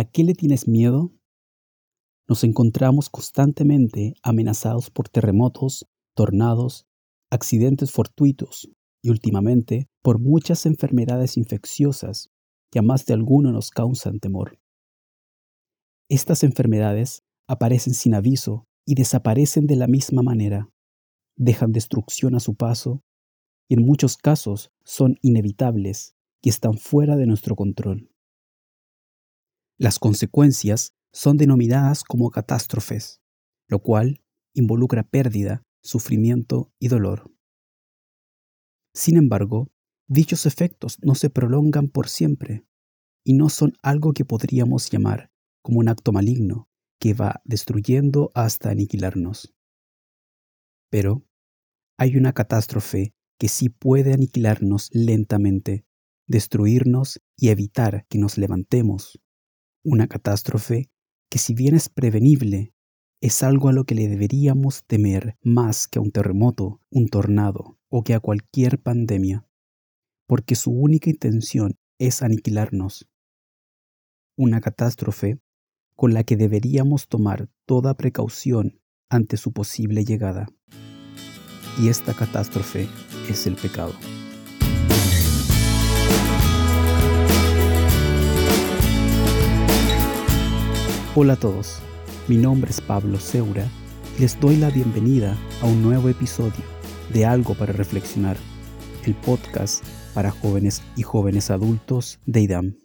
¿A qué le tienes miedo? Nos encontramos constantemente amenazados por terremotos, tornados, accidentes fortuitos y últimamente por muchas enfermedades infecciosas que a más de alguno nos causan temor. Estas enfermedades aparecen sin aviso y desaparecen de la misma manera, dejan destrucción a su paso y en muchos casos son inevitables y están fuera de nuestro control. Las consecuencias son denominadas como catástrofes, lo cual involucra pérdida, sufrimiento y dolor. Sin embargo, dichos efectos no se prolongan por siempre y no son algo que podríamos llamar como un acto maligno que va destruyendo hasta aniquilarnos. Pero hay una catástrofe que sí puede aniquilarnos lentamente, destruirnos y evitar que nos levantemos. Una catástrofe que si bien es prevenible, es algo a lo que le deberíamos temer más que a un terremoto, un tornado o que a cualquier pandemia, porque su única intención es aniquilarnos. Una catástrofe con la que deberíamos tomar toda precaución ante su posible llegada. Y esta catástrofe es el pecado. Hola a todos, mi nombre es Pablo Seura y les doy la bienvenida a un nuevo episodio de Algo para Reflexionar, el podcast para jóvenes y jóvenes adultos de IDAM.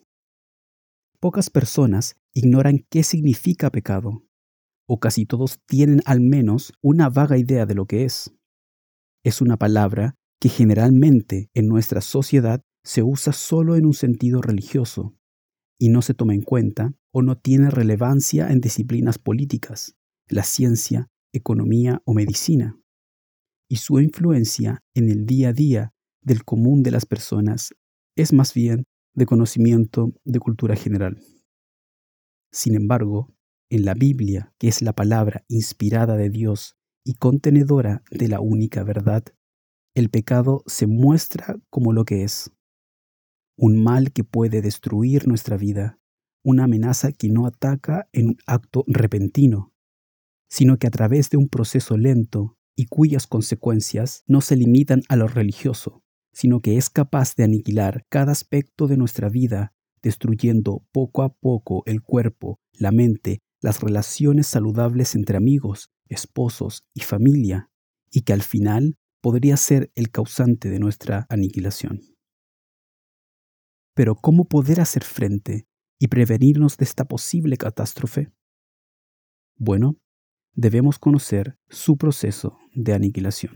Pocas personas ignoran qué significa pecado, o casi todos tienen al menos una vaga idea de lo que es. Es una palabra que generalmente en nuestra sociedad se usa solo en un sentido religioso y no se toma en cuenta o no tiene relevancia en disciplinas políticas, la ciencia, economía o medicina, y su influencia en el día a día del común de las personas es más bien de conocimiento de cultura general. Sin embargo, en la Biblia, que es la palabra inspirada de Dios y contenedora de la única verdad, el pecado se muestra como lo que es, un mal que puede destruir nuestra vida, una amenaza que no ataca en un acto repentino, sino que a través de un proceso lento y cuyas consecuencias no se limitan a lo religioso, sino que es capaz de aniquilar cada aspecto de nuestra vida, destruyendo poco a poco el cuerpo, la mente, las relaciones saludables entre amigos, esposos y familia, y que al final podría ser el causante de nuestra aniquilación. Pero ¿cómo poder hacer frente y prevenirnos de esta posible catástrofe? Bueno, debemos conocer su proceso de aniquilación.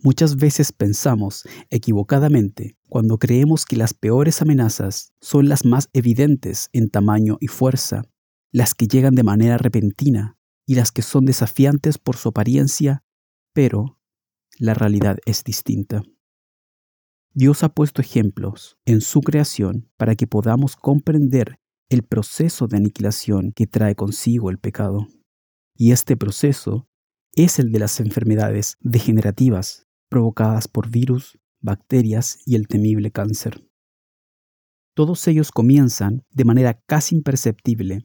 Muchas veces pensamos equivocadamente cuando creemos que las peores amenazas son las más evidentes en tamaño y fuerza, las que llegan de manera repentina y las que son desafiantes por su apariencia, pero la realidad es distinta. Dios ha puesto ejemplos en su creación para que podamos comprender el proceso de aniquilación que trae consigo el pecado. Y este proceso es el de las enfermedades degenerativas provocadas por virus, bacterias y el temible cáncer. Todos ellos comienzan de manera casi imperceptible,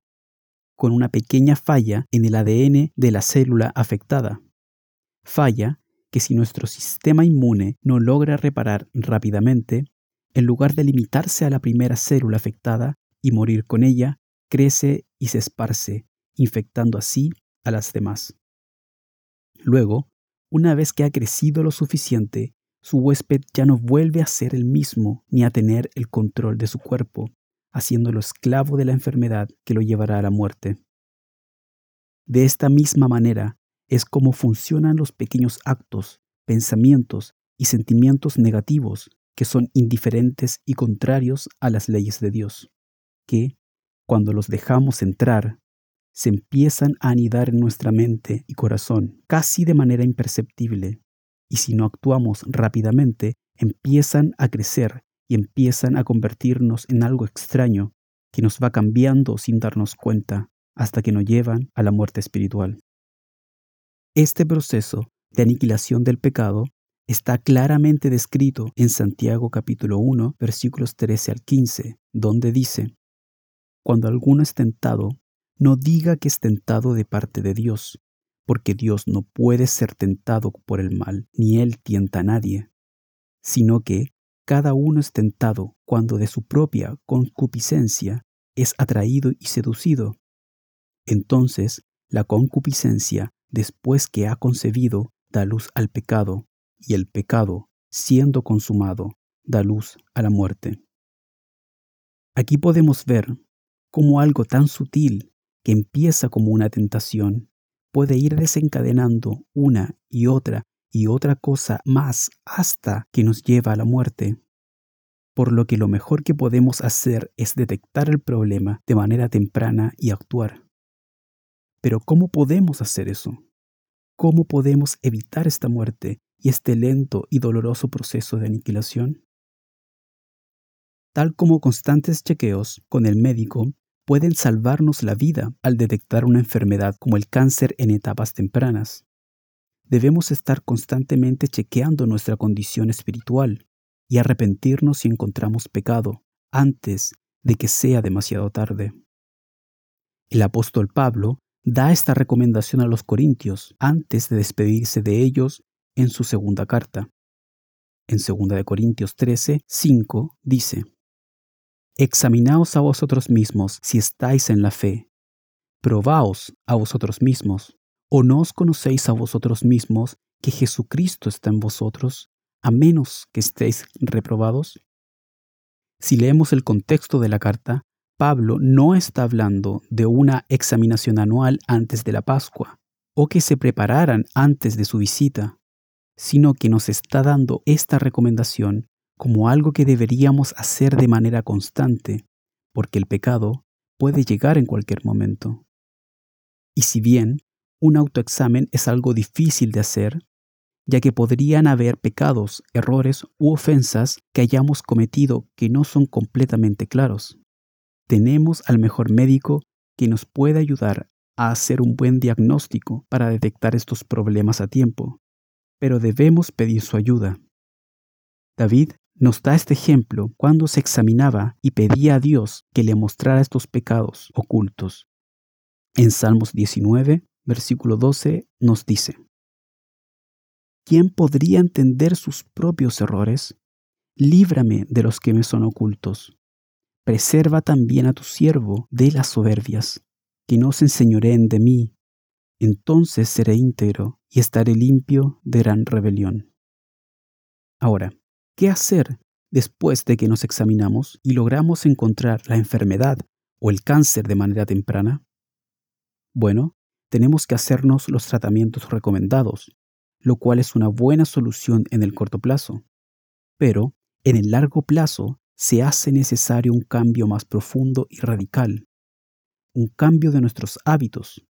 con una pequeña falla en el ADN de la célula afectada. Falla que si nuestro sistema inmune no logra reparar rápidamente, en lugar de limitarse a la primera célula afectada y morir con ella, crece y se esparce, infectando así a las demás. Luego, una vez que ha crecido lo suficiente, su huésped ya no vuelve a ser el mismo ni a tener el control de su cuerpo, haciéndolo esclavo de la enfermedad que lo llevará a la muerte. De esta misma manera, es cómo funcionan los pequeños actos, pensamientos y sentimientos negativos que son indiferentes y contrarios a las leyes de Dios, que, cuando los dejamos entrar, se empiezan a anidar en nuestra mente y corazón casi de manera imperceptible, y si no actuamos rápidamente, empiezan a crecer y empiezan a convertirnos en algo extraño que nos va cambiando sin darnos cuenta hasta que nos llevan a la muerte espiritual. Este proceso de aniquilación del pecado está claramente descrito en Santiago capítulo 1 versículos 13 al 15, donde dice, cuando alguno es tentado, no diga que es tentado de parte de Dios, porque Dios no puede ser tentado por el mal, ni Él tienta a nadie, sino que cada uno es tentado cuando de su propia concupiscencia es atraído y seducido. Entonces, la concupiscencia, después que ha concebido, da luz al pecado, y el pecado, siendo consumado, da luz a la muerte. Aquí podemos ver cómo algo tan sutil que empieza como una tentación puede ir desencadenando una y otra y otra cosa más hasta que nos lleva a la muerte. Por lo que lo mejor que podemos hacer es detectar el problema de manera temprana y actuar. Pero ¿cómo podemos hacer eso? ¿Cómo podemos evitar esta muerte y este lento y doloroso proceso de aniquilación? Tal como constantes chequeos con el médico pueden salvarnos la vida al detectar una enfermedad como el cáncer en etapas tempranas. Debemos estar constantemente chequeando nuestra condición espiritual y arrepentirnos si encontramos pecado antes de que sea demasiado tarde. El apóstol Pablo da esta recomendación a los corintios antes de despedirse de ellos en su segunda carta. En 2 Corintios 13, 5 dice, Examinaos a vosotros mismos si estáis en la fe. Probaos a vosotros mismos. ¿O no os conocéis a vosotros mismos que Jesucristo está en vosotros, a menos que estéis reprobados? Si leemos el contexto de la carta, Pablo no está hablando de una examinación anual antes de la Pascua, o que se prepararan antes de su visita, sino que nos está dando esta recomendación como algo que deberíamos hacer de manera constante, porque el pecado puede llegar en cualquier momento. Y si bien un autoexamen es algo difícil de hacer, ya que podrían haber pecados, errores u ofensas que hayamos cometido que no son completamente claros. Tenemos al mejor médico que nos puede ayudar a hacer un buen diagnóstico para detectar estos problemas a tiempo, pero debemos pedir su ayuda. David nos da este ejemplo cuando se examinaba y pedía a Dios que le mostrara estos pecados ocultos. En Salmos 19, versículo 12, nos dice, ¿Quién podría entender sus propios errores? Líbrame de los que me son ocultos. Preserva también a tu siervo de las soberbias, que no se enseñoreen de mí. Entonces seré íntegro y estaré limpio de gran rebelión. Ahora, ¿Qué hacer después de que nos examinamos y logramos encontrar la enfermedad o el cáncer de manera temprana? Bueno, tenemos que hacernos los tratamientos recomendados, lo cual es una buena solución en el corto plazo. Pero, en el largo plazo, se hace necesario un cambio más profundo y radical, un cambio de nuestros hábitos.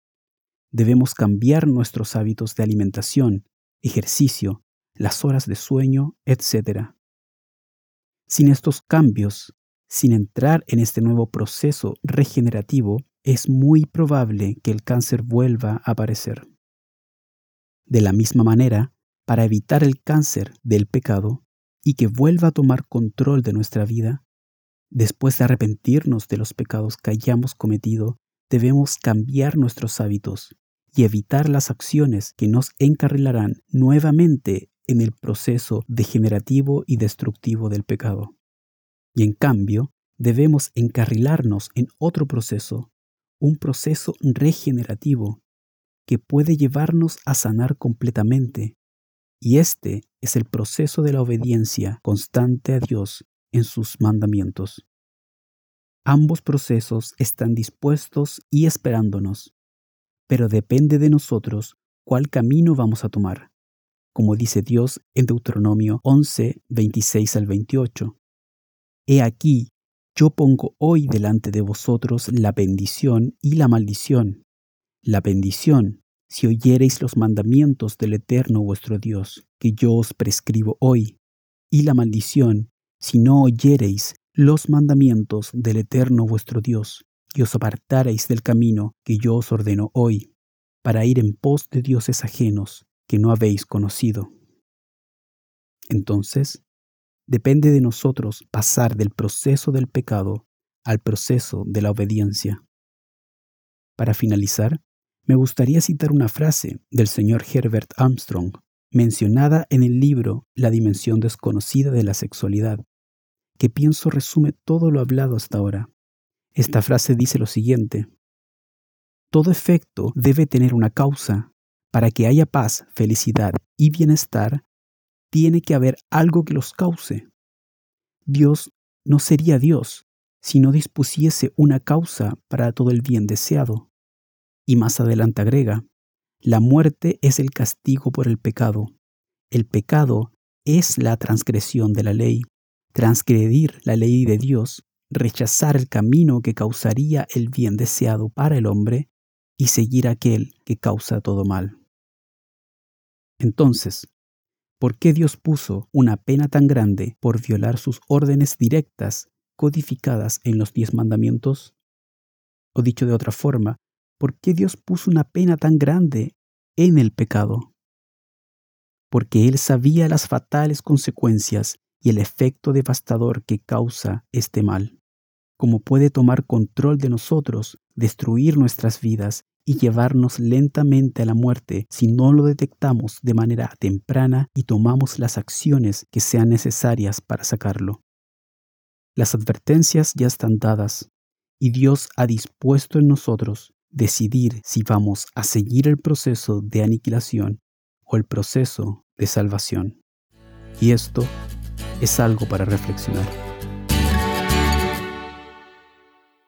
Debemos cambiar nuestros hábitos de alimentación, ejercicio, las horas de sueño, etc. Sin estos cambios, sin entrar en este nuevo proceso regenerativo, es muy probable que el cáncer vuelva a aparecer. De la misma manera, para evitar el cáncer del pecado y que vuelva a tomar control de nuestra vida, después de arrepentirnos de los pecados que hayamos cometido, debemos cambiar nuestros hábitos y evitar las acciones que nos encarrilarán nuevamente en el proceso degenerativo y destructivo del pecado. Y en cambio, debemos encarrilarnos en otro proceso, un proceso regenerativo que puede llevarnos a sanar completamente. Y este es el proceso de la obediencia constante a Dios en sus mandamientos. Ambos procesos están dispuestos y esperándonos, pero depende de nosotros cuál camino vamos a tomar como dice Dios en Deuteronomio 11, 26 al 28. He aquí, yo pongo hoy delante de vosotros la bendición y la maldición. La bendición, si oyereis los mandamientos del Eterno vuestro Dios, que yo os prescribo hoy, y la maldición, si no oyereis los mandamientos del Eterno vuestro Dios, y os apartareis del camino que yo os ordeno hoy, para ir en pos de dioses ajenos, que no habéis conocido. Entonces, depende de nosotros pasar del proceso del pecado al proceso de la obediencia. Para finalizar, me gustaría citar una frase del señor Herbert Armstrong, mencionada en el libro La dimensión desconocida de la sexualidad, que pienso resume todo lo hablado hasta ahora. Esta frase dice lo siguiente. Todo efecto debe tener una causa. Para que haya paz, felicidad y bienestar, tiene que haber algo que los cause. Dios no sería Dios si no dispusiese una causa para todo el bien deseado. Y más adelante agrega, la muerte es el castigo por el pecado. El pecado es la transgresión de la ley. Transgredir la ley de Dios, rechazar el camino que causaría el bien deseado para el hombre y seguir aquel que causa todo mal. Entonces, ¿por qué Dios puso una pena tan grande por violar sus órdenes directas codificadas en los diez mandamientos? O dicho de otra forma, ¿por qué Dios puso una pena tan grande en el pecado? Porque Él sabía las fatales consecuencias y el efecto devastador que causa este mal, como puede tomar control de nosotros, destruir nuestras vidas y llevarnos lentamente a la muerte si no lo detectamos de manera temprana y tomamos las acciones que sean necesarias para sacarlo. Las advertencias ya están dadas y Dios ha dispuesto en nosotros decidir si vamos a seguir el proceso de aniquilación o el proceso de salvación. Y esto es algo para reflexionar.